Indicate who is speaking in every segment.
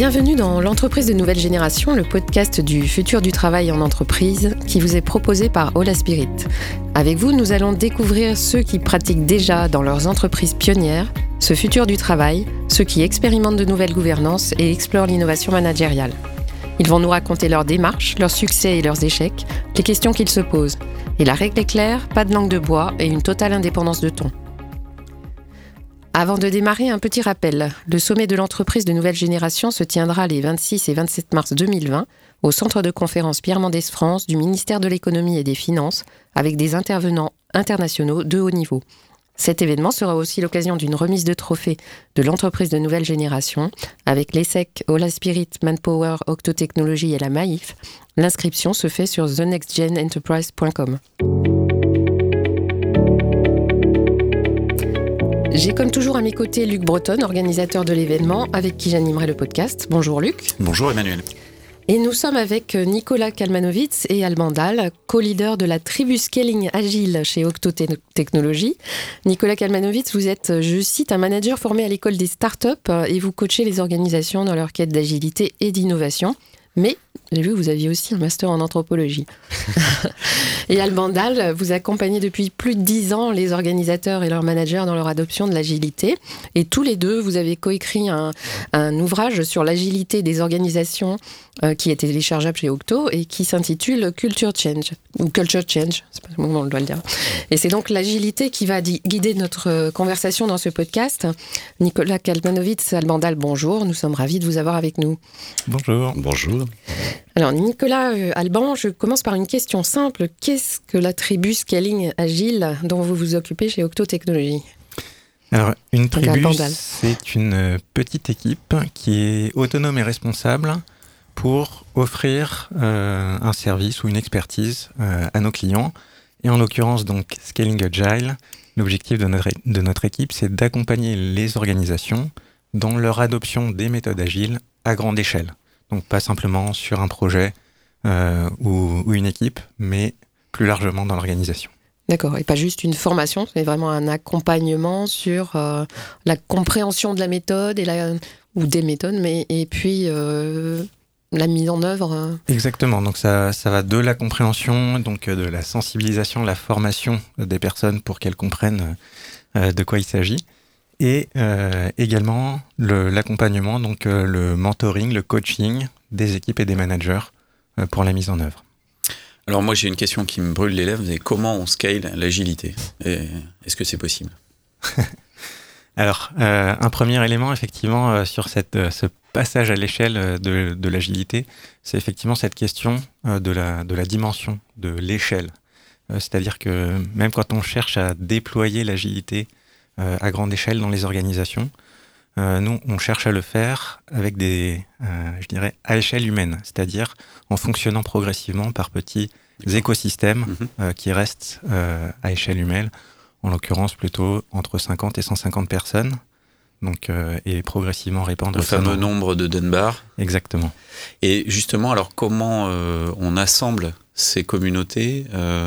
Speaker 1: Bienvenue dans l'entreprise de nouvelle génération, le podcast du futur du travail en entreprise qui vous est proposé par Ola Spirit. Avec vous, nous allons découvrir ceux qui pratiquent déjà dans leurs entreprises pionnières ce futur du travail, ceux qui expérimentent de nouvelles gouvernances et explorent l'innovation managériale. Ils vont nous raconter leurs démarches, leurs succès et leurs échecs, les questions qu'ils se posent. Et la règle est claire, pas de langue de bois et une totale indépendance de ton. Avant de démarrer, un petit rappel. Le sommet de l'entreprise de nouvelle génération se tiendra les 26 et 27 mars 2020 au centre de conférence Pierre Mendès France du ministère de l'économie et des finances avec des intervenants internationaux de haut niveau. Cet événement sera aussi l'occasion d'une remise de trophées de l'entreprise de nouvelle génération avec l'ESSEC, Ola Spirit, Manpower, Octotechnologie et la Maïf. L'inscription se fait sur thenextgenenterprise.com. J'ai comme toujours à mes côtés Luc Breton, organisateur de l'événement, avec qui j'animerai le podcast. Bonjour Luc.
Speaker 2: Bonjour Emmanuel.
Speaker 1: Et nous sommes avec Nicolas Kalmanovitz et Almandal, co-leader de la tribu Scaling Agile chez Octo Technologies. Nicolas Kalmanovitz, vous êtes, je cite, un manager formé à l'école des startups et vous coachez les organisations dans leur quête d'agilité et d'innovation. Mais j'ai vu que vous aviez aussi un master en anthropologie. et Albandal, vous accompagnez depuis plus de dix ans les organisateurs et leurs managers dans leur adoption de l'agilité. Et tous les deux, vous avez coécrit un, un ouvrage sur l'agilité des organisations euh, qui est téléchargeable chez Octo et qui s'intitule Culture Change, ou Culture Change, c'est pas comment on doit le dire. Et c'est donc l'agilité qui va guider notre euh, conversation dans ce podcast. Nicolas Kalmanovitz, Albandal, bonjour. Nous sommes ravis de vous avoir avec nous.
Speaker 2: Bonjour. Bonjour.
Speaker 1: Alors, Nicolas euh, Alban, je commence par une question simple. Qu'est-ce que la tribu Scaling Agile dont vous vous occupez chez Octo Technologies?
Speaker 2: Alors, une tribu, c'est une euh, petite équipe qui est autonome et responsable pour offrir euh, un service ou une expertise à nos clients. Et en l'occurrence, donc, Scaling Agile, l'objectif de notre, de notre équipe, c'est d'accompagner les organisations dans leur adoption des méthodes agiles à grande échelle. Donc pas simplement sur un projet euh, ou, une équipe, mais plus largement dans l'organisation.
Speaker 1: D'accord, et pas juste une formation, c'est vraiment un accompagnement sur euh, la compréhension de la méthode et la, ou des méthodes, mais et puis euh, la mise en œuvre.
Speaker 2: Exactement, donc ça, ça va de la compréhension, donc de la sensibilisation, la formation des personnes pour qu'elles comprennent de quoi il s'agit. Et euh, également l'accompagnement, donc euh, le mentoring, le coaching des équipes et des managers euh, pour la mise en œuvre.
Speaker 3: Alors moi j'ai une question qui me brûle les lèvres, c'est comment on scale l'agilité? Est-ce que c'est possible?
Speaker 2: Alors un premier élément effectivement sur cette, ce passage à l'échelle de, de l'agilité, c'est effectivement cette question de, la, de la dimension, de l'échelle. C'est-à-dire que même quand on cherche à déployer l'agilité euh, à grande échelle dans les organisations. Euh, nous, on cherche à le faire avec des, euh, je dirais, à échelle humaine, c'est-à-dire en fonctionnant progressivement par petits écosystèmes mhm. qui restent à échelle humaine, en l'occurrence plutôt entre 50 et 150 personnes. Donc, et progressivement répandre
Speaker 3: le fameux nombre de Dunbar.
Speaker 2: Exactement.
Speaker 3: Et justement, alors comment on assemble ces communautés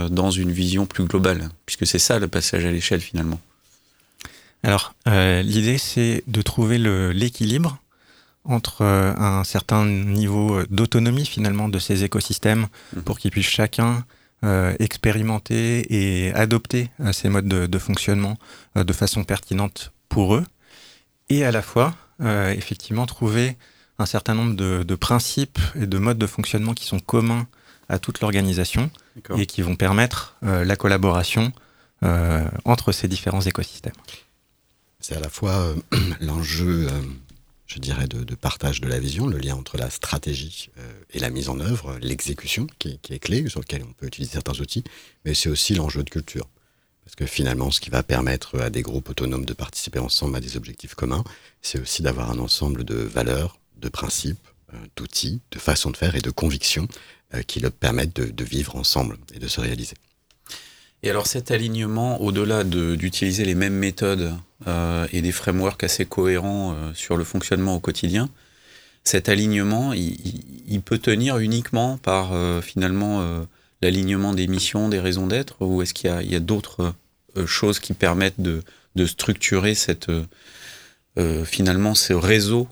Speaker 3: dans une vision plus globale, puisque c'est ça le passage à l'échelle finalement.
Speaker 2: Alors, euh, l'idée, c'est de trouver l'équilibre entre euh, un certain niveau d'autonomie finalement de ces écosystèmes mhm. pour qu'ils puissent chacun euh, expérimenter et adopter ces modes de, fonctionnement de façon pertinente pour eux, et à la fois, effectivement, trouver un certain nombre de, de, principes et de modes de fonctionnement qui sont communs à toute l'organisation et qui vont permettre la collaboration entre ces différents écosystèmes.
Speaker 4: C'est à la fois euh, l'enjeu, euh, je dirais, de, partage de la vision, le lien entre la stratégie euh, et la mise en œuvre, l'exécution qui, est clé, sur lequel on peut utiliser certains outils, mais c'est aussi l'enjeu de culture. Parce que finalement, ce qui va permettre à des groupes autonomes de participer ensemble à des objectifs communs, c'est aussi d'avoir un ensemble de valeurs, de principes, d'outils, de façons de faire et de convictions qui leur permettent de vivre ensemble et de se réaliser.
Speaker 3: Et alors cet alignement, au-delà d'utiliser les mêmes méthodes euh, et des frameworks assez cohérents euh, sur le fonctionnement au quotidien, cet alignement, il, peut tenir uniquement par euh, finalement l'alignement des missions, des raisons d'être, ou est-ce qu'il y a, d'autres choses qui permettent de, structurer cette, finalement ce réseau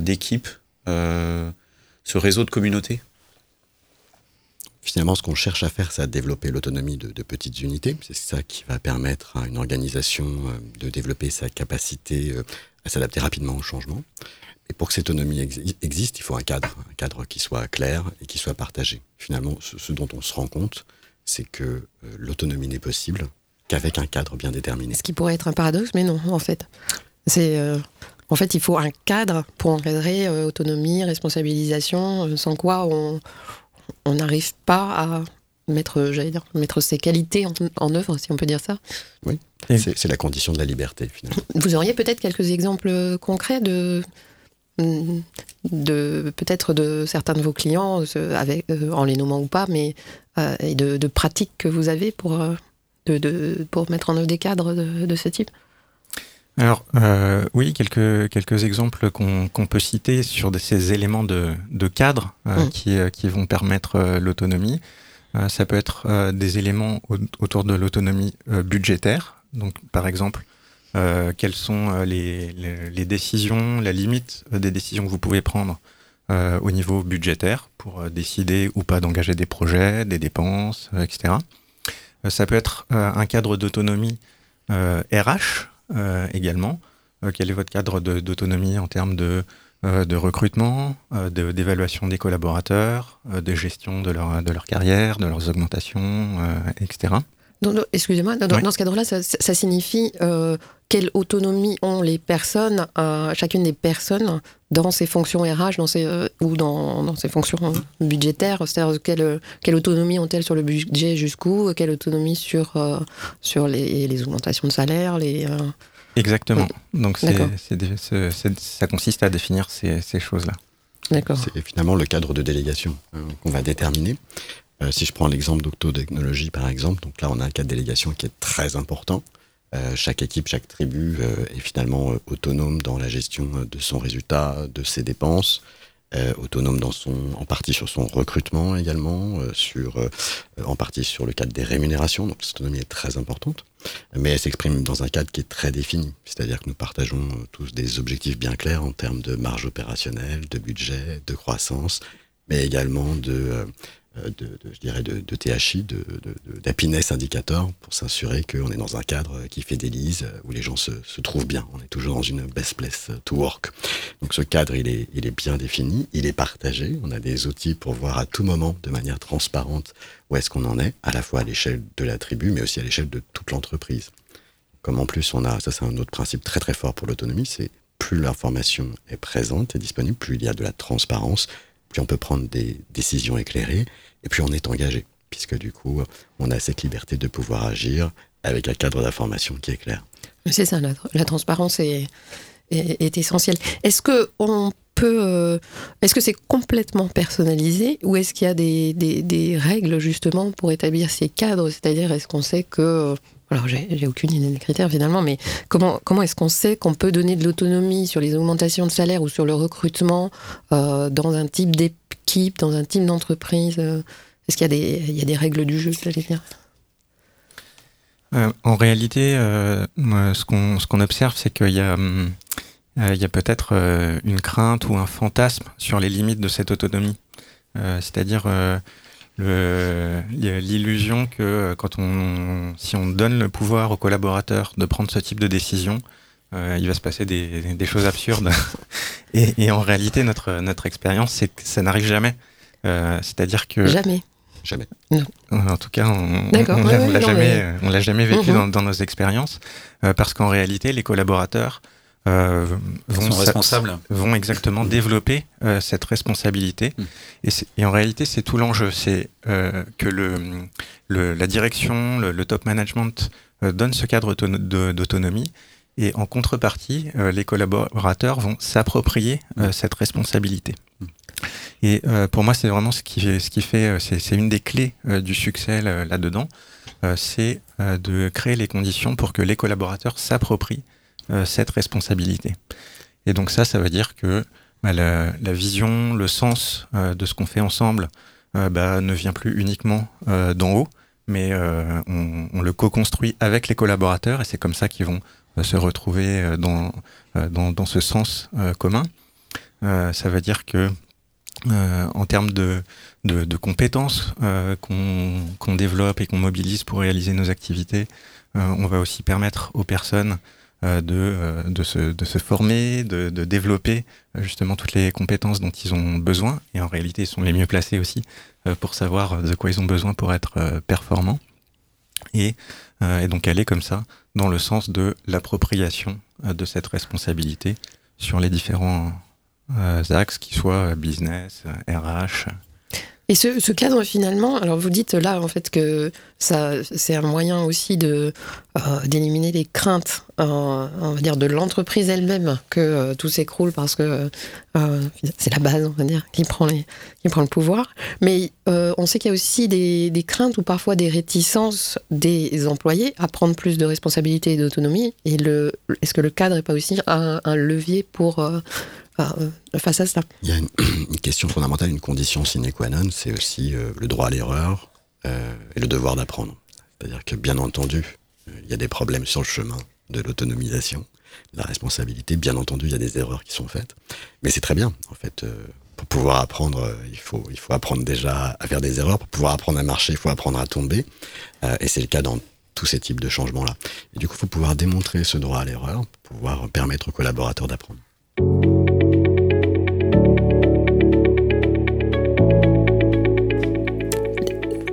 Speaker 3: d'équipes ce réseau de communautés?
Speaker 4: Finalement, ce qu'on cherche à faire, c'est à développer l'autonomie de, petites unités. C'est ça qui va permettre à une organisation de développer sa capacité à s'adapter rapidement au changement. Et pour que cette autonomie existe, il faut un cadre, un cadre qui soit clair et qui soit partagé. Finalement, ce, dont on se rend compte, c'est que euh, l'autonomie n'est possible qu'avec un cadre bien déterminé.
Speaker 1: Ce qui pourrait être un paradoxe, mais non, en fait. C'est euh, en fait, il faut un cadre pour encadrer euh, autonomie, responsabilisation, sans quoi on n'arrive pas à mettre, j'allais dire, mettre ses qualités en, en, œuvre, si on peut dire ça.
Speaker 4: Oui, c'est la condition de la liberté, finalement.
Speaker 1: Vous auriez peut-être quelques exemples concrets de de peut-être de certains de vos clients, euh, avec, euh, en les nommant ou pas, mais euh, et de, pratiques que vous avez pour, de, pour mettre en œuvre des cadres de, ce type?
Speaker 2: Alors oui, quelques, quelques exemples qu'on peut citer sur ces éléments de, de cadre mmh. qui, qui, vont permettre l'autonomie. ça peut être des éléments autour de l'autonomie budgétaire. Donc par exemple, quelles sont euh, les, décisions, la limite euh, des décisions que vous pouvez prendre au niveau budgétaire pour décider ou pas d'engager des projets, des dépenses, etc. ça peut être un cadre d'autonomie RH également. quel est votre cadre d'autonomie en termes de, de recrutement, d'évaluation des collaborateurs, de gestion de leur, de leur carrière, de leurs augmentations, etc.
Speaker 1: Excusez-moi, dans, ce cadre-là, ça, signifie euh, quelle autonomie ont les personnes, euh, chacune des personnes, dans ses fonctions RH dans ses, euh, ou dans, dans, ses fonctions budgétaires C'est-à-dire quelle, quelle, autonomie ont-elles sur le budget jusqu'où Quelle autonomie sur, sur les, les, augmentations de salaire les,
Speaker 2: Exactement. Donc ça consiste à définir ces, ces choses-là.
Speaker 1: D'accord.
Speaker 4: C'est finalement le cadre de délégation hein, qu'on va déterminer. Euh, si je prends l'exemple d'Octotechnologie, par exemple, donc là, on a un cas de délégation qui est très important. Euh, chaque équipe, chaque tribu euh, est finalement autonome dans la gestion de son résultat, de ses dépenses, autonome dans son, en partie sur son recrutement également, sur, en partie sur le cadre des rémunérations. Donc cette autonomie est très importante, mais elle s'exprime dans un cadre qui est très défini. C'est-à-dire que nous partageons tous des objectifs bien clairs en termes de marge opérationnelle, de budget, de croissance, mais également de euh, de, je dirais de, de THI, de, d'happiness indicator, pour s'assurer qu'on est dans un cadre qui des lises, où les gens se, se, trouvent bien. On est toujours dans une best place to work. Donc ce cadre, il est, il est bien défini, il est partagé. On a des outils pour voir à tout moment, de manière transparente, où est-ce qu'on en est, à la fois à l'échelle de la tribu, mais aussi à l'échelle de toute l'entreprise. Comme en plus on a, ça c'est un autre principe très très fort pour l'autonomie, c'est plus l'information est présente et disponible, plus il y a de la transparence, plus on peut prendre des décisions éclairées, et puis on est engagé, puisque du coup, on a cette liberté de pouvoir agir avec un cadre d'information qui est clair.
Speaker 1: C'est ça, la, transparence est, essentielle. Est-ce que on euh, est-ce que c'est complètement personnalisé ou est-ce qu'il y a des, règles justement pour établir ces cadres? C'est-à-dire, est-ce qu'on sait que alors, j'ai aucune idée des critères finalement, mais comment, comment est-ce qu'on sait qu'on peut donner de l'autonomie sur les augmentations de salaire ou sur le recrutement euh, dans un type d'équipe, dans un type d'entreprise euh, Est-ce qu'il y, a des, y a des règles du jeu, j'allais dire
Speaker 2: euh, En réalité, ce qu'on observe, c'est qu'il y a, il y a peut-être une crainte ou un fantasme sur les limites de cette autonomie. C'est-à-dire l'illusion que euh, quand on, si on donne le pouvoir aux collaborateurs de prendre ce type de décision, euh, il va se passer des, des choses absurdes. et, et, en réalité, notre, notre expérience, c'est que ça n'arrive jamais. Euh, C'est-à-dire que
Speaker 1: jamais.
Speaker 4: Jamais.
Speaker 1: Non.
Speaker 2: En tout cas, on, on, l'a jamais, on l'a jamais vécu mhm. dans, dans, nos expériences, euh, parce qu'en réalité, les collaborateurs
Speaker 3: euh, vont, responsables.
Speaker 2: vont exactement développer euh, cette responsabilité. Mm. Et, et, en réalité, c'est tout l'enjeu. C'est euh, que le, le, la direction, le, top management donne ce cadre d'autonomie. Et en contrepartie, les collaborateurs vont s'approprier cette responsabilité. Et pour moi, c'est vraiment ce qui, ce qui fait, c'est une des clés du succès là-dedans, c'est de créer les conditions pour que les collaborateurs s'approprient cette responsabilité. Et donc ça, ça veut dire que bah, la, vision, le sens euh, de ce qu'on fait ensemble euh, bah, ne vient plus uniquement d'en haut, mais on, le co-construit avec les collaborateurs et c'est comme ça qu'ils vont se retrouver dans, dans, ce sens commun. ça veut dire que en termes de, de, compétences qu'on développe et qu'on mobilise pour réaliser nos activités, on va aussi permettre aux personnes de, de, se, de, se, former, de, de, développer justement toutes les compétences dont ils ont besoin. Et en réalité, ils sont les mieux placés aussi pour savoir de quoi ils ont besoin pour être performants. Et, et donc aller comme ça dans le sens de l'appropriation euh, de cette responsabilité sur les différents euh, axes, qu'ils soient business, RH,
Speaker 1: et ce, cadre finalement, alors vous dites là en fait que ça, c'est un moyen aussi de euh, d'éliminer les craintes, euh, on va dire, de l'entreprise elle-même que euh, tout s'écroule parce que c'est la base, on va dire, qui prend le pouvoir. Mais on sait qu'il y a aussi des, craintes ou parfois des réticences des employés à prendre plus de responsabilités et d'autonomie. Et le, est-ce que le cadre n'est pas aussi un levier pour euh, face à ça.
Speaker 4: Il y a une, question fondamentale, une condition sine qua non, c'est aussi euh, le droit à l'erreur euh, et le devoir d'apprendre. C'est-à-dire que bien entendu, il y a des problèmes sur le chemin de l'autonomisation, la responsabilité. Bien entendu, il y a des erreurs qui sont faites, mais c'est très bien. En fait, pour pouvoir apprendre, il faut apprendre déjà à faire des erreurs. Pour pouvoir apprendre à marcher, il faut apprendre à tomber. et c'est le cas dans tous ces types de changements-là. Du coup, il faut pouvoir démontrer ce droit à l'erreur, pouvoir permettre aux collaborateurs d'apprendre.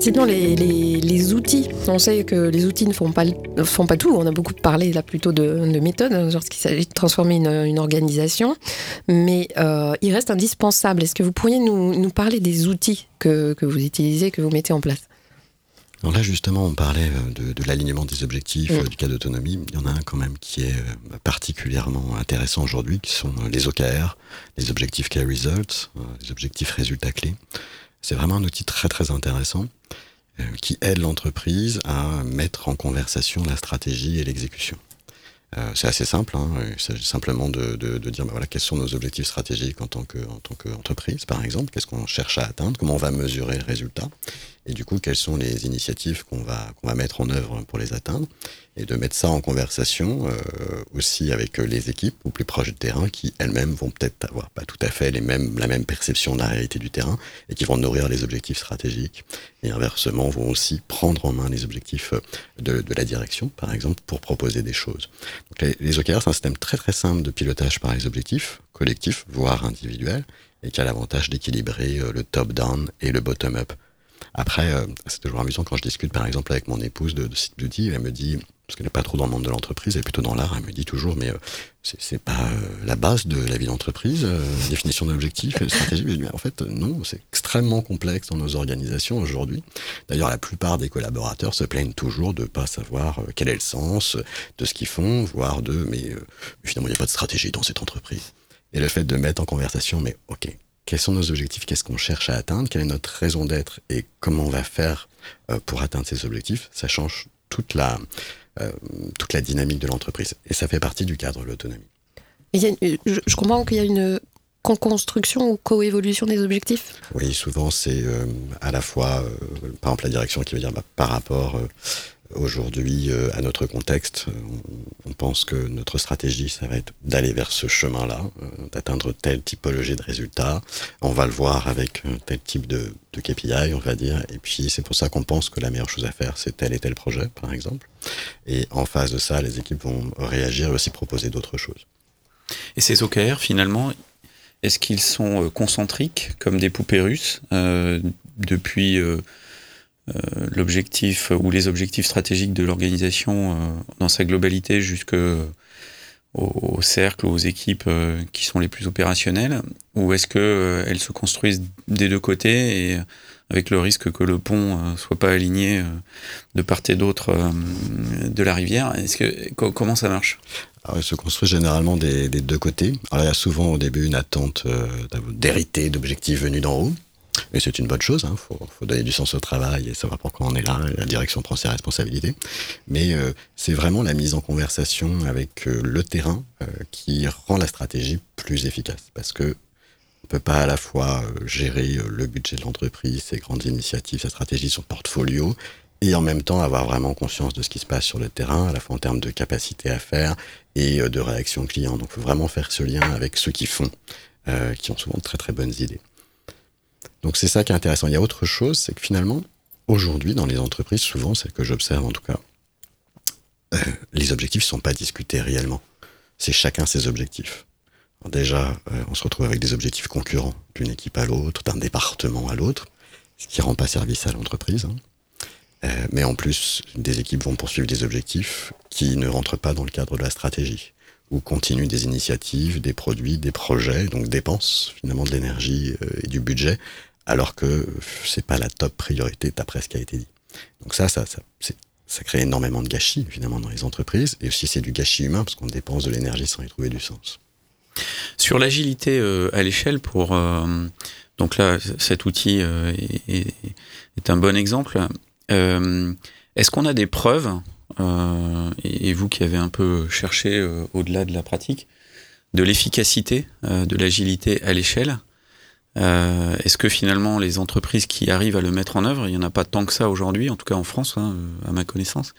Speaker 1: Sinon, les, outils, on sait que les outils ne font pas, font pas tout. On a beaucoup parlé là plutôt de, de méthodes lorsqu'il s'agit de transformer une, organisation, mais euh, il reste indispensable. Est-ce que vous pourriez nous, parler des outils que, vous utilisez, que vous mettez en place?
Speaker 4: Alors là, justement, on parlait euh, de, l'alignement des objectifs, mm. euh, du cas d'autonomie. Il y en a un quand même qui est particulièrement intéressant aujourd'hui, qui sont les OKR, les Objective Key Results, les objectifs résultats clés. C'est vraiment un outil très très intéressant euh, qui aide l'entreprise à mettre en conversation la stratégie et l'exécution. Euh, c'est assez simple, hein. il s'agit simplement de, dire bah voilà, quels sont nos objectifs stratégiques en tant qu'entreprise, par exemple, qu'est-ce qu'on cherche à atteindre, comment on va mesurer le résultat, et du coup, quelles sont les initiatives qu'on va, qu'on va mettre en œuvre pour les atteindre, et de mettre ça en conversation euh, aussi avec les équipes ou plus proches du terrain qui elles-mêmes vont peut-être avoir pas tout à fait les mêmes, la même perception de la réalité du terrain et qui vont nourrir les objectifs stratégiques et inversement vont aussi prendre en main les objectifs de, de la direction, par exemple, pour proposer des choses. Donc les, les OKR, c'est un système très très simple de pilotage par les objectifs collectifs, voire individuels, et qui a l'avantage d'équilibrer euh, le top-down et le bottom-up. Après, euh, c'est toujours amusant quand je discute par exemple avec mon épouse de, de site beauty, elle me dit, parce qu'elle n'est pas trop dans le monde de l'entreprise, elle est plutôt dans l'art, elle me dit toujours, mais euh, c'est pas euh, la base de la vie d'entreprise, définition d'objectifs stratégie. Mais en fait, non, c'est extrêmement complexe dans nos organisations aujourd'hui. D'ailleurs, la plupart des collaborateurs se plaignent toujours de pas savoir quel est le sens de ce qu'ils font, voire de, mais finalement, il n'y a pas de stratégie dans cette entreprise. Et le fait de mettre en conversation, mais ok, quels sont nos objectifs, qu'est-ce qu'on cherche à atteindre, quelle est notre raison d'être et comment on va faire euh, pour atteindre ces objectifs, ça change toute la, euh, toute la dynamique de l'entreprise. Et ça fait partie du cadre de l'autonomie.
Speaker 1: Je, comprends qu'il y a une co-construction ou coévolution des objectifs?
Speaker 4: Oui, souvent c'est euh, à la fois, par exemple, la direction qui veut dire bah, par rapport Aujourd'hui, euh, à notre contexte, on, pense que notre stratégie, ça va être d'aller vers ce chemin-là, euh, d'atteindre telle typologie de résultats. On va le voir avec tel type de, KPI, on va dire. Et puis, c'est pour ça qu'on pense que la meilleure chose à faire, c'est tel et tel projet, par exemple. Et en face de ça, les équipes vont réagir et aussi proposer d'autres choses.
Speaker 3: Et ces OKR, finalement, est-ce qu'ils sont euh, concentriques, comme des poupées russes, depuis euh, l'objectif ou les objectifs stratégiques de l'organisation euh, dans sa globalité jusque au, cercle, aux équipes euh, qui sont les plus opérationnelles, ou est-ce que elles se construisent des deux côtés et avec le risque que le pont soit pas aligné de part et d'autre de la rivière? Est-ce que comment ça marche?
Speaker 4: Alors, se construit généralement des, des, deux côtés. Alors, il y a souvent au début une attente d'hériter d'objectifs venus d'en haut. Et c'est une bonne chose, il hein. faut, donner du sens au travail et savoir pourquoi on est là, la direction prend ses responsabilités. Mais euh, c'est vraiment la mise en conversation avec euh, le terrain euh, qui rend la stratégie plus efficace. Parce que on peut pas à la fois gérer le budget de l'entreprise, ses grandes initiatives, sa stratégie, son portfolio, et en même temps avoir vraiment conscience de ce qui se passe sur le terrain, à la fois en termes de capacité à faire et de réaction client. Donc, il faut vraiment faire ce lien avec ceux qui font, qui ont souvent de très très bonnes idées. Donc, c'est ça qui est intéressant. Il y a autre chose, c'est que finalement, aujourd'hui, dans les entreprises, souvent, celles que j'observe en tout cas, les objectifs ne sont pas discutés réellement. C'est chacun ses objectifs. déjà, euh, on se retrouve avec des objectifs concurrents d'une équipe à l'autre, d'un département à l'autre, ce qui rend pas service à l'entreprise. Hein. Euh, mais en plus, des équipes vont poursuivre des objectifs qui ne rentrent pas dans le cadre de la stratégie, ou continuent des initiatives, des produits, des projets, donc dépensent finalement de l'énergie euh, et du budget, alors que c'est pas la top priorité d'après ce qui a été dit. Donc ça, ça, ça ça crée énormément de gâchis, évidemment, dans les entreprises. Et aussi, c'est du gâchis humain, parce qu'on dépense de l'énergie sans y trouver du sens.
Speaker 3: Sur l'agilité euh, à l'échelle, pour euh, donc là, cet outil euh, est, un bon exemple. Est-ce qu'on a des preuves, et, vous qui avez un peu cherché au-delà de la pratique, de l'efficacité de l'agilité à l'échelle euh, Est-ce que finalement les entreprises qui arrivent à le mettre en œuvre, il n'y en a pas tant que ça aujourd'hui, en tout cas en France, hein, à ma connaissance.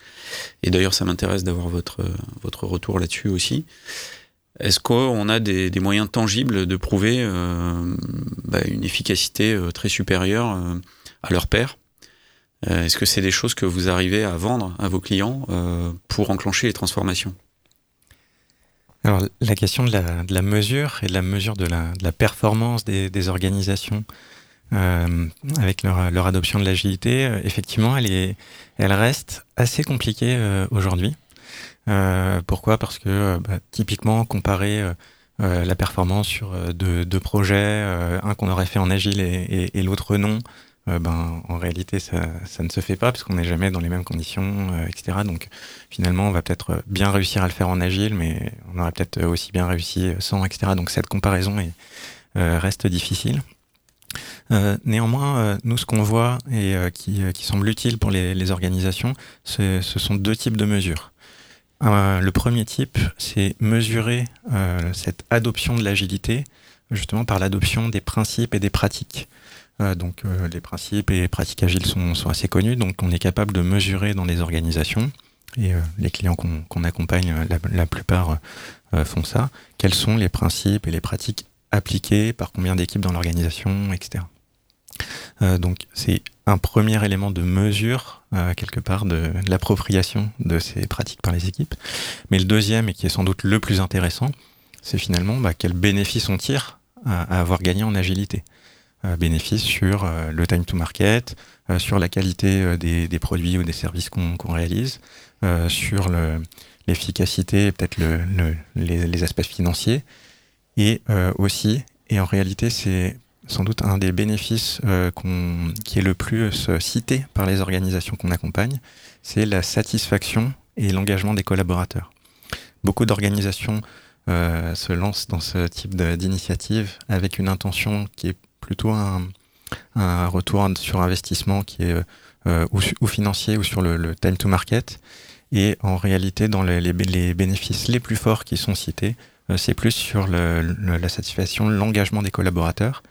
Speaker 3: Et d'ailleurs, ça m'intéresse d'avoir votre, votre retour là-dessus aussi. Est-ce qu'on a des, moyens tangibles de prouver euh, bah, une efficacité euh, très supérieure à leur père Est-ce que c'est des choses que vous arrivez à vendre à vos clients pour enclencher les transformations?
Speaker 2: Alors, la question de la, mesure et de la mesure de la, performance des, organisations euh, avec leur, adoption de l'agilité, euh, effectivement, elle, est, elle reste assez compliquée euh, aujourd'hui. pourquoi? Parce que bah, typiquement, comparer la performance sur deux, projets, un qu'on aurait fait en agile et l'autre non, euh, ben, en réalité, ça, ça, ne se fait pas parce qu'on n'est jamais dans les mêmes conditions, euh, etc. Donc, finalement, on va peut-être bien réussir à le faire en agile, mais on aurait peut-être aussi bien réussi sans, etc. Donc, cette comparaison est, euh, reste difficile. néanmoins, nous, ce qu'on voit et qui, qui, semble utile pour les, les organisations, ce sont deux types de mesures. le premier type, c'est mesurer cette adoption de l'agilité justement par l'adoption des principes et des pratiques. Euh, donc euh, les principes et les pratiques agiles sont, assez connus, donc on est capable de mesurer dans les organisations, et euh, les clients qu'on accompagne, la, plupart font ça, quels sont les principes et les pratiques appliquées par combien d'équipes dans l'organisation, etc. donc c'est un premier élément de mesure, quelque part, de, l'appropriation de ces pratiques par les équipes. Mais le deuxième, et qui est sans doute le plus intéressant, c'est finalement bah, quel bénéfice on tire à avoir gagné en agilité. Euh, bénéfices sur euh, le time to market, euh, sur la qualité des, produits ou des services qu'on réalise, sur l'efficacité et peut-être le, le, les, les, aspects financiers. Et aussi, et en réalité, c'est sans doute un des bénéfices qui est le plus cité par les organisations qu'on accompagne, c'est la satisfaction et l'engagement des collaborateurs. Beaucoup d'organisations se lancent dans ce type d'initiative avec une intention qui est plutôt un, retour sur investissement qui est euh, ou, financier ou sur le, time to market. Et en réalité, dans les, les, bénéfices les plus forts qui sont cités, euh, c'est plus sur la satisfaction, l'engagement des collaborateurs,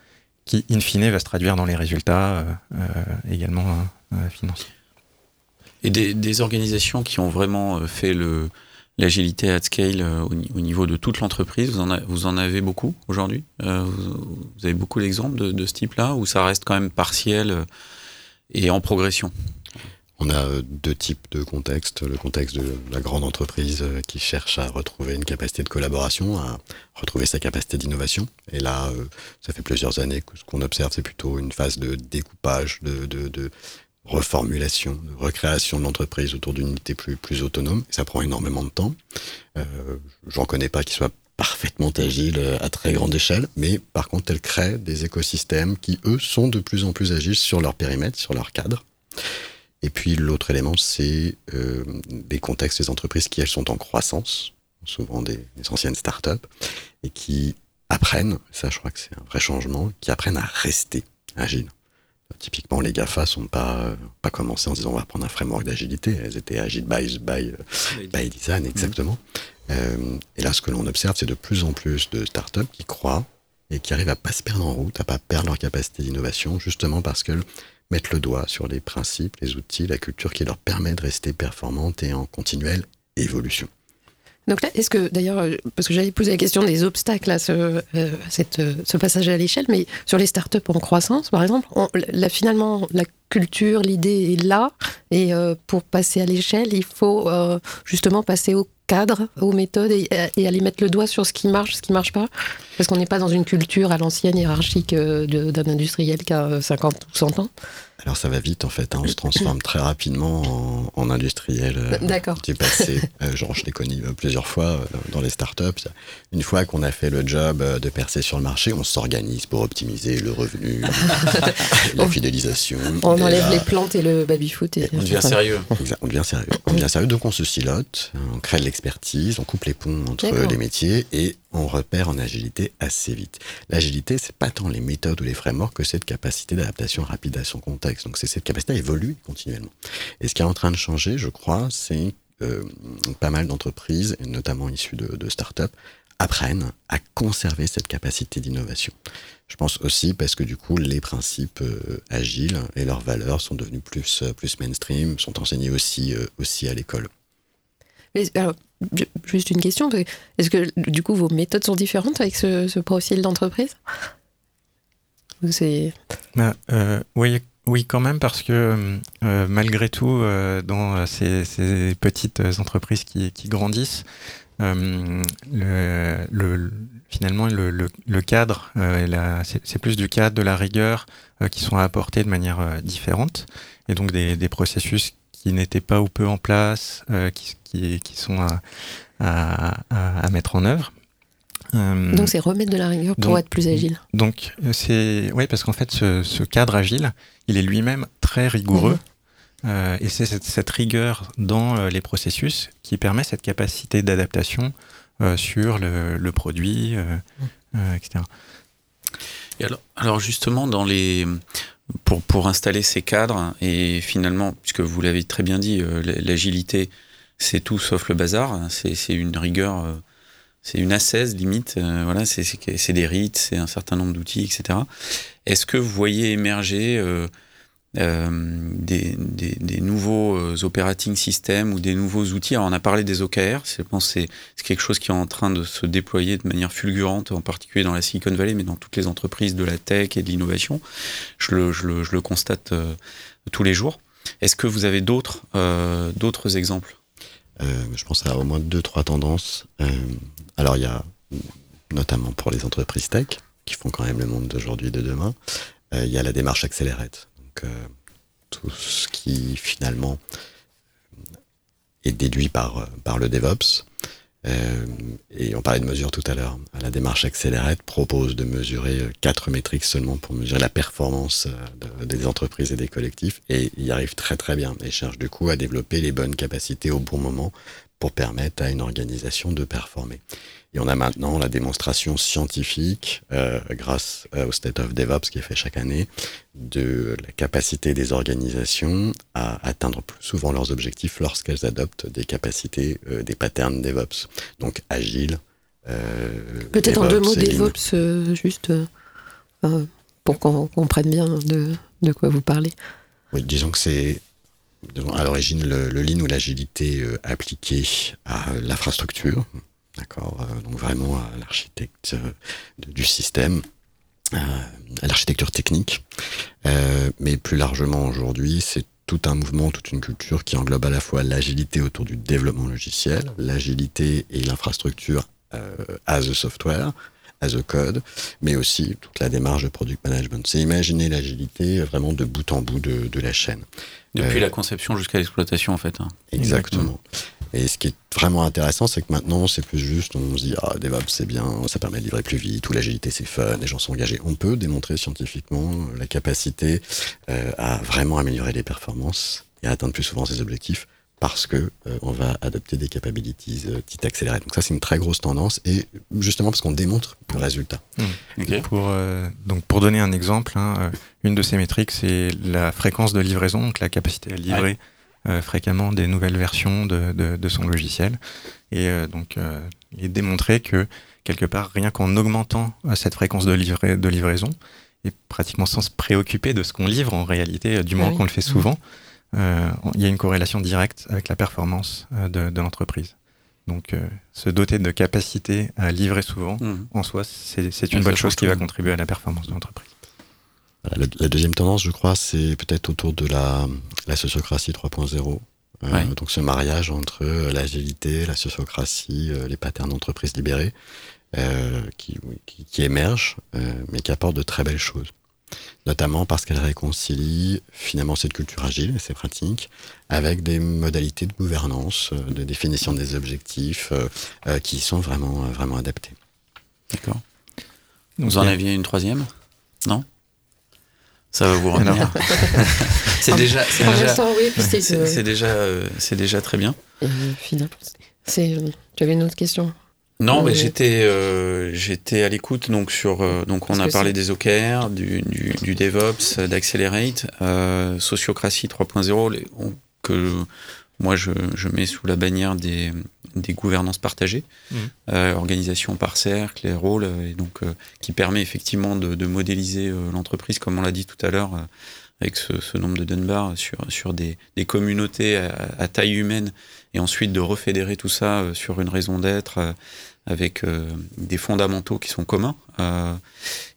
Speaker 2: qui in fine va se traduire dans les résultats euh, également financiers.
Speaker 3: Et des, organisations qui ont vraiment fait le, l'agilité at scale euh, au, niveau de toute l'entreprise, vous, en avez beaucoup aujourd'hui euh, vous, avez beaucoup d'exemples de, ce type-là ou ça reste quand même partiel euh, et en progression?
Speaker 4: On a deux types de contextes. Le contexte de la grande entreprise qui cherche à retrouver une capacité de collaboration, à retrouver sa capacité d'innovation. Et là, ça fait plusieurs années que ce qu'on observe, c'est plutôt une phase de découpage, de, de, reformulation, recréation de l'entreprise autour d'une unité plus, plus autonome. ça prend énormément de temps. Euh, J'en connais pas qui soit parfaitement agile à très grande échelle, mais par contre, elle crée des écosystèmes qui, eux, sont de plus en plus agiles sur leur périmètre, sur leur cadre. Et puis l'autre élément, c'est euh, des contextes des entreprises qui, elles, sont en croissance, souvent des, des anciennes startups, et qui apprennent, ça je crois que c'est un vrai changement, qui apprennent à rester agiles. Typiquement, les GAFA sont pas, pas commencé en disant on va prendre un framework d'agilité. Elles étaient agile by, by, by design, exactement. Euh, et là, ce que l'on observe, c'est de plus en plus de startups qui croient et qui arrivent à pas se perdre en route, à pas perdre leur capacité d'innovation, justement parce que mettent le doigt sur les principes, les outils, la culture qui leur permet de rester performante et en continuelle évolution.
Speaker 1: Donc là, est-ce que, d'ailleurs, euh, parce que j'allais poser la question des obstacles à ce, euh, euh, ce passage à l'échelle, mais sur les startups en croissance, par exemple, on, là, finalement, la culture, l'idée est là, et pour passer à l'échelle, il faut justement passer au cadre, aux méthodes, et, et, aller mettre le doigt sur ce qui marche, ce qui marche pas, parce qu'on n'est pas dans une culture à l'ancienne hiérarchique d'un industriel qui a 50 ou 100 ans.
Speaker 4: Alors ça va vite en fait, hein. on se transforme très rapidement en, industriel
Speaker 1: euh, D'accord.
Speaker 4: du passé. Euh, genre je l'ai connu euh, plusieurs fois dans les startups. Une fois qu'on a fait le job de percer sur le marché, on s'organise pour optimiser le revenu, la fidélisation.
Speaker 1: On enlève les plantes et le baby-foot.
Speaker 3: on devient sérieux.
Speaker 4: on devient sérieux. On devient sérieux, donc on se silote, on crée de l'expertise, on coupe les ponts entre les métiers et on repère en agilité assez vite. L'agilité, c'est pas tant les méthodes ou les frameworks que cette capacité d'adaptation rapide à son contexte. Donc c'est cette capacité à évoluer continuellement. Et ce qui est en train de changer, je crois, c'est euh, pas mal d'entreprises, notamment issues de, de start-up, apprennent à conserver cette capacité d'innovation. Je pense aussi parce que du coup, les principes euh, agiles et leurs valeurs sont devenus plus, euh, plus mainstream, sont enseignés aussi, aussi à l'école.
Speaker 1: Alors, juste une question, est-ce que du coup vos méthodes sont différentes avec ce, profil d'entreprise?
Speaker 2: Bah, euh, oui, oui, quand même, parce que euh, malgré tout, euh, dans ces, petites entreprises qui, grandissent, le, finalement, le, cadre, c'est plus du cadre, de la rigueur qui sont apportés de manière différente, et donc des processus qui n'étaient pas ou peu en place, euh, qui, qui, qui, sont à, à, à, mettre en œuvre.
Speaker 1: Euh, donc c'est remettre de la rigueur pour être plus agile.
Speaker 2: Donc c'est oui parce qu'en fait ce, ce, cadre agile, il est lui-même très rigoureux. Euh, et c'est cette, cette, rigueur dans les processus qui permet cette capacité d'adaptation sur le, le produit, etc.
Speaker 3: Et alors, alors justement dans les pour, pour installer ces cadres. Et finalement, puisque vous l'avez très bien dit, euh, l'agilité, c'est tout sauf le bazar, c'est une rigueur, euh, c'est une assaise limite, euh, voilà, c'est des rites, c'est un certain nombre d'outils, etc. Est-ce que vous voyez émerger des, des, des, nouveaux euh, operating systems ou des nouveaux outils. Alors on a parlé des OKR, je pense que c'est quelque chose qui est en train de se déployer de manière fulgurante, en particulier dans la Silicon Valley, mais dans toutes les entreprises de la tech et de l'innovation. Je le, je, le, je le, constate euh, tous les jours. Est-ce que vous avez d'autres euh, exemples?
Speaker 4: Euh, Je pense à au moins deux, trois tendances. alors il y a notamment pour les entreprises tech, qui font quand même le monde d'aujourd'hui et de demain, il y a la démarche accélérate donc euh, tout ce qui finalement est déduit par, euh, par le DevOps. Euh, et on parlait de mesures tout à l'heure. La démarche Accelerate propose de mesurer quatre métriques seulement pour mesurer la performance des entreprises et des collectifs. Et il y arrive très très bien. Et cherche du coup à développer les bonnes capacités au bon moment pour permettre à une organisation de performer. Et on a maintenant la démonstration scientifique, euh, grâce euh, au State of DevOps qui est fait chaque année, de la capacité des organisations à atteindre plus souvent leurs objectifs lorsqu'elles adoptent des capacités, euh, des patterns DevOps. Donc agile.
Speaker 1: Peut-être en deux mots DevOps, juste pour qu'on comprenne bien de, de, quoi vous parlez.
Speaker 4: Oui, disons que c'est à l'origine le, le lean ou l'agilité appliquée à l'infrastructure D'accord euh, Donc vraiment à l'architecte euh, du système, euh, à l'architecture technique. mais plus largement aujourd'hui, c'est tout un mouvement, toute une culture qui englobe à la fois l'agilité autour du développement logiciel, l'agilité et l'infrastructure as a software, as a code, mais aussi toute la démarche de product management. C'est imaginer l'agilité vraiment de bout en bout de, de la chaîne.
Speaker 3: Depuis la conception jusqu'à l'exploitation, en fait. Hein.
Speaker 4: Exactement. Et ce qui est vraiment intéressant, c'est que maintenant, c'est plus juste, on se dit, ah, DevOps, c'est bien, ça permet de livrer plus vite, ou l'agilité, c'est fun, les gens sont engagés. On peut démontrer scientifiquement la capacité euh, à vraiment améliorer les performances et à atteindre plus souvent ses objectifs parce que euh, on va adopter des capabilities euh, dites accélérées. Donc ça, c'est une très grosse tendance et justement parce qu'on démontre le résultat.
Speaker 2: Mmh. Pour, euh, donc pour donner un exemple, hein, une de ces métriques, c'est la fréquence de livraison, donc la capacité à livrer euh, fréquemment des nouvelles versions de, de, de son logiciel. Et euh, donc, euh, il est démontré que quelque part, rien qu'en augmentant cette fréquence de, livra de livraison, et pratiquement sans se préoccuper de ce qu'on livre en réalité, du moment
Speaker 1: oui.
Speaker 2: qu'on le fait souvent, euh, il y a une corrélation directe avec la performance euh, de, de l'entreprise. Donc, euh, se doter de capacité à livrer souvent,
Speaker 3: Mhm.
Speaker 2: en soi, c'est une bonne chose qui va contribuer à la performance de l'entreprise.
Speaker 4: Voilà, la deuxième tendance, je crois, c'est peut-être autour de la, la sociocratie 3.0. Euh,
Speaker 3: Ouais.
Speaker 4: Donc ce mariage entre euh, l'agilité, la sociocratie, euh, les patterns d'entreprise libérés, euh, qui, oui, qui, qui émergent, euh, mais qui apportent de très belles choses. Notamment parce qu'elles réconcilient finalement cette culture agile et ces pratiques avec des modalités de gouvernance, euh, de définition des objectifs euh, euh, qui sont vraiment, vraiment adaptés.
Speaker 3: D'accord. Vous en aviez une troisième? Non? Ça va vous revenir? c'est déjà, c'est déjà,
Speaker 1: oui, c'est-
Speaker 3: euh, très bien.
Speaker 1: Euh, euh, Tu avais une autre question
Speaker 3: Non, mais j'étais, euh, j'étais à l'écoute donc sur, euh, donc on a parlé des OKR, du, du, du DevOps, euh, d'Accelerate, euh, Sociocratie 3.0, les- on- que moi je, je mets sous la bannière des, des gouvernances partagées, euh, organisation par cercle, les rôles, et donc euh, qui permet effectivement de, de modéliser l'entreprise, comme on l'a dit tout à l'heure, euh, avec ce, ce nombre de Dunbar sur, sur des, des communautés à, à taille humaine, et ensuite de refédérer tout ça euh, sur une raison d'être. euh, avec euh, des fondamentaux qui sont communs.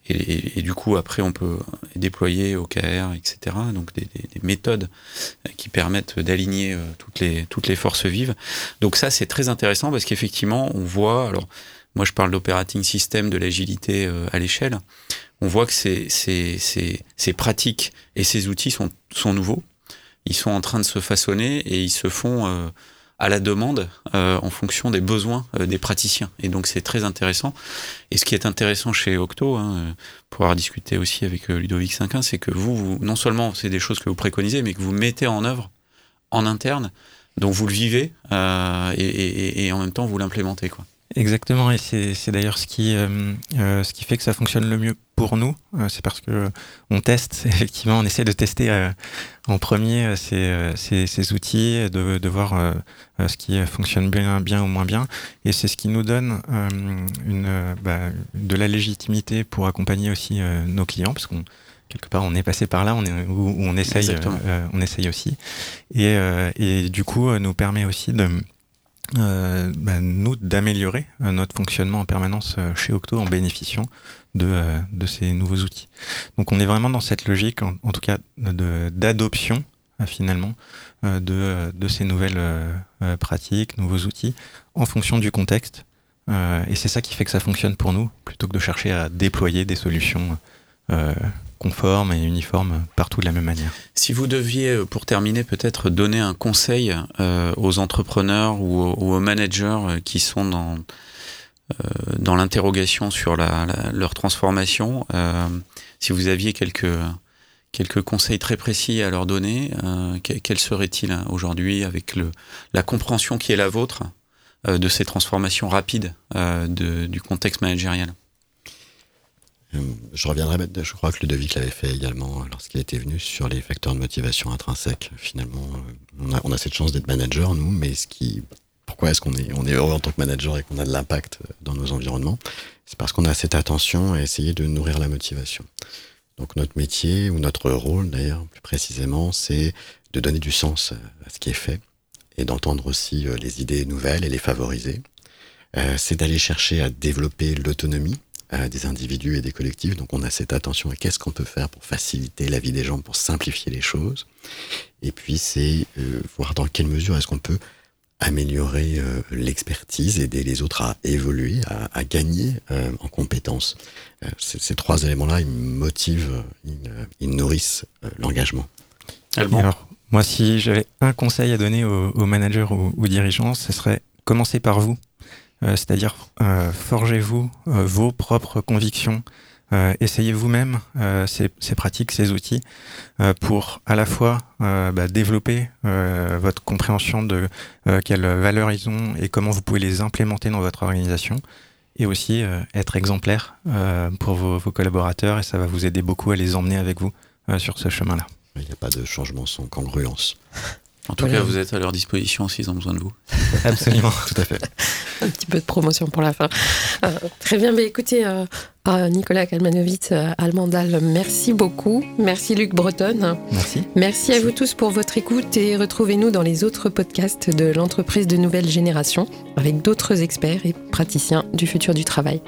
Speaker 3: et, et- et du coup, après, on peut déployer OKR, etc. Donc des, des- des méthodes qui permettent d'aligner toutes les toutes les forces vives. Donc ça, c'est très intéressant parce qu'effectivement, on voit. Alors, moi, je parle d'operating system, de l'agilité à l'échelle. On voit que ces, ces, ces, ces pratiques et ces outils sont, sont nouveaux. Ils sont en train de se façonner et ils se font euh, à la demande euh, en fonction des besoins euh, des praticiens. Et donc c'est très intéressant. Et ce qui est intéressant chez Octo, hein, euh, pour avoir discuté aussi avec euh, Ludovic Cinquin, c'est que vous, vous, non seulement c'est des choses que vous préconisez, mais que vous mettez en œuvre en interne, donc vous le vivez euh, et, et- et en même temps vous l'implémentez. Quoi.
Speaker 2: Exactement, et c'est d'ailleurs ce qui euh, euh, ce qui fait que ça fonctionne le mieux pour nous. Euh, c'est parce que on teste effectivement, on essaie de tester euh, en premier euh, ces, ces, ces outils, de, de voir euh, ce qui fonctionne bien, bien ou moins bien, et c'est ce qui nous donne euh, une bah, de la légitimité pour accompagner aussi euh, nos clients, parce qu'on quelque part on est passé par là, on est où, où on essaye, euh, on essaye aussi, et, euh, et du coup nous permet aussi de euh, bah, nous d'améliorer euh, notre fonctionnement en permanence euh, chez Octo en bénéficiant de, euh, de ces nouveaux outils. Donc on est vraiment dans cette logique, en, tout cas d'adoption finalement de, de ces nouvelles pratiques, nouveaux outils en fonction du contexte. Et c'est ça qui fait que ça fonctionne pour nous, plutôt que de chercher à déployer des solutions conformes et uniformes partout de la même manière.
Speaker 3: Si vous deviez, euh, pour terminer, peut-être donner un conseil euh, aux entrepreneurs ou aux, managers euh, qui sont dans, dans l'interrogation sur la, leur transformation, si vous aviez quelques, quelques conseils très précis à leur donner, que- quels seraient-ils hein, aujourd'hui avec la compréhension qui est la vôtre de ces transformations rapides de- du contexte managérial?
Speaker 4: Je reviendrai, je crois que Ludovic l'avait fait également lorsqu'il était venu sur les facteurs de motivation intrinsèques. Finalement, euh, on a, on a cette chance d'être manager, nous, mais ce qui, pourquoi est-ce qu'on est, on est heureux en tant que manager et qu'on a de l'impact euh, dans nos environnements? C'est parce qu'on a cette attention à essayer de nourrir la motivation. Donc notre métier, ou notre rôle d'ailleurs, plus précisément, c'est de donner du sens euh, à ce qui est fait et d'entendre aussi les idées nouvelles et les favoriser. C'est d'aller chercher à développer l'autonomie euh, des individus et des collectifs. Donc on a cette attention à qu'est-ce qu'on peut faire pour faciliter la vie des gens, pour simplifier les choses. Et puis c'est euh, voir dans quelle mesure est-ce qu'on peut améliorer euh, l'expertise, aider les autres à évoluer, à, à gagner euh, en compétences. Euh, ces, trois éléments-là, ils motivent, ils, ils nourrissent euh, l'engagement.
Speaker 2: Alors, moi, si j'avais un conseil à donner aux, aux managers ou aux dirigeants, ce serait commencer par vous. Euh, C'est-à-dire, euh, forgez-vous euh, vos propres convictions. Essayez vous-même ces, pratiques, ces outils, pour à la fois bah, développer votre compréhension de quelles valeurs ils ont et comment vous pouvez les implémenter dans votre organisation, et aussi être exemplaire pour vos, collaborateurs, et ça va vous aider beaucoup à les emmener avec vous sur ce chemin-là.
Speaker 4: Il n'y a pas de changement sans congruence.
Speaker 3: En tout cas, vous êtes à leur disposition s'ils ont besoin de vous.
Speaker 2: Absolument, tout à fait.
Speaker 1: Un petit peu de promotion pour la fin. Euh, très bien, mais écoutez, euh, euh, Nicolas Kalmanovic, Almandal, merci beaucoup. Merci Luc Breton.
Speaker 2: Merci.
Speaker 1: Merci à vous tous pour votre écoute et retrouvez-nous dans les autres podcasts de l'entreprise de nouvelle génération avec d'autres experts et praticiens du futur du travail.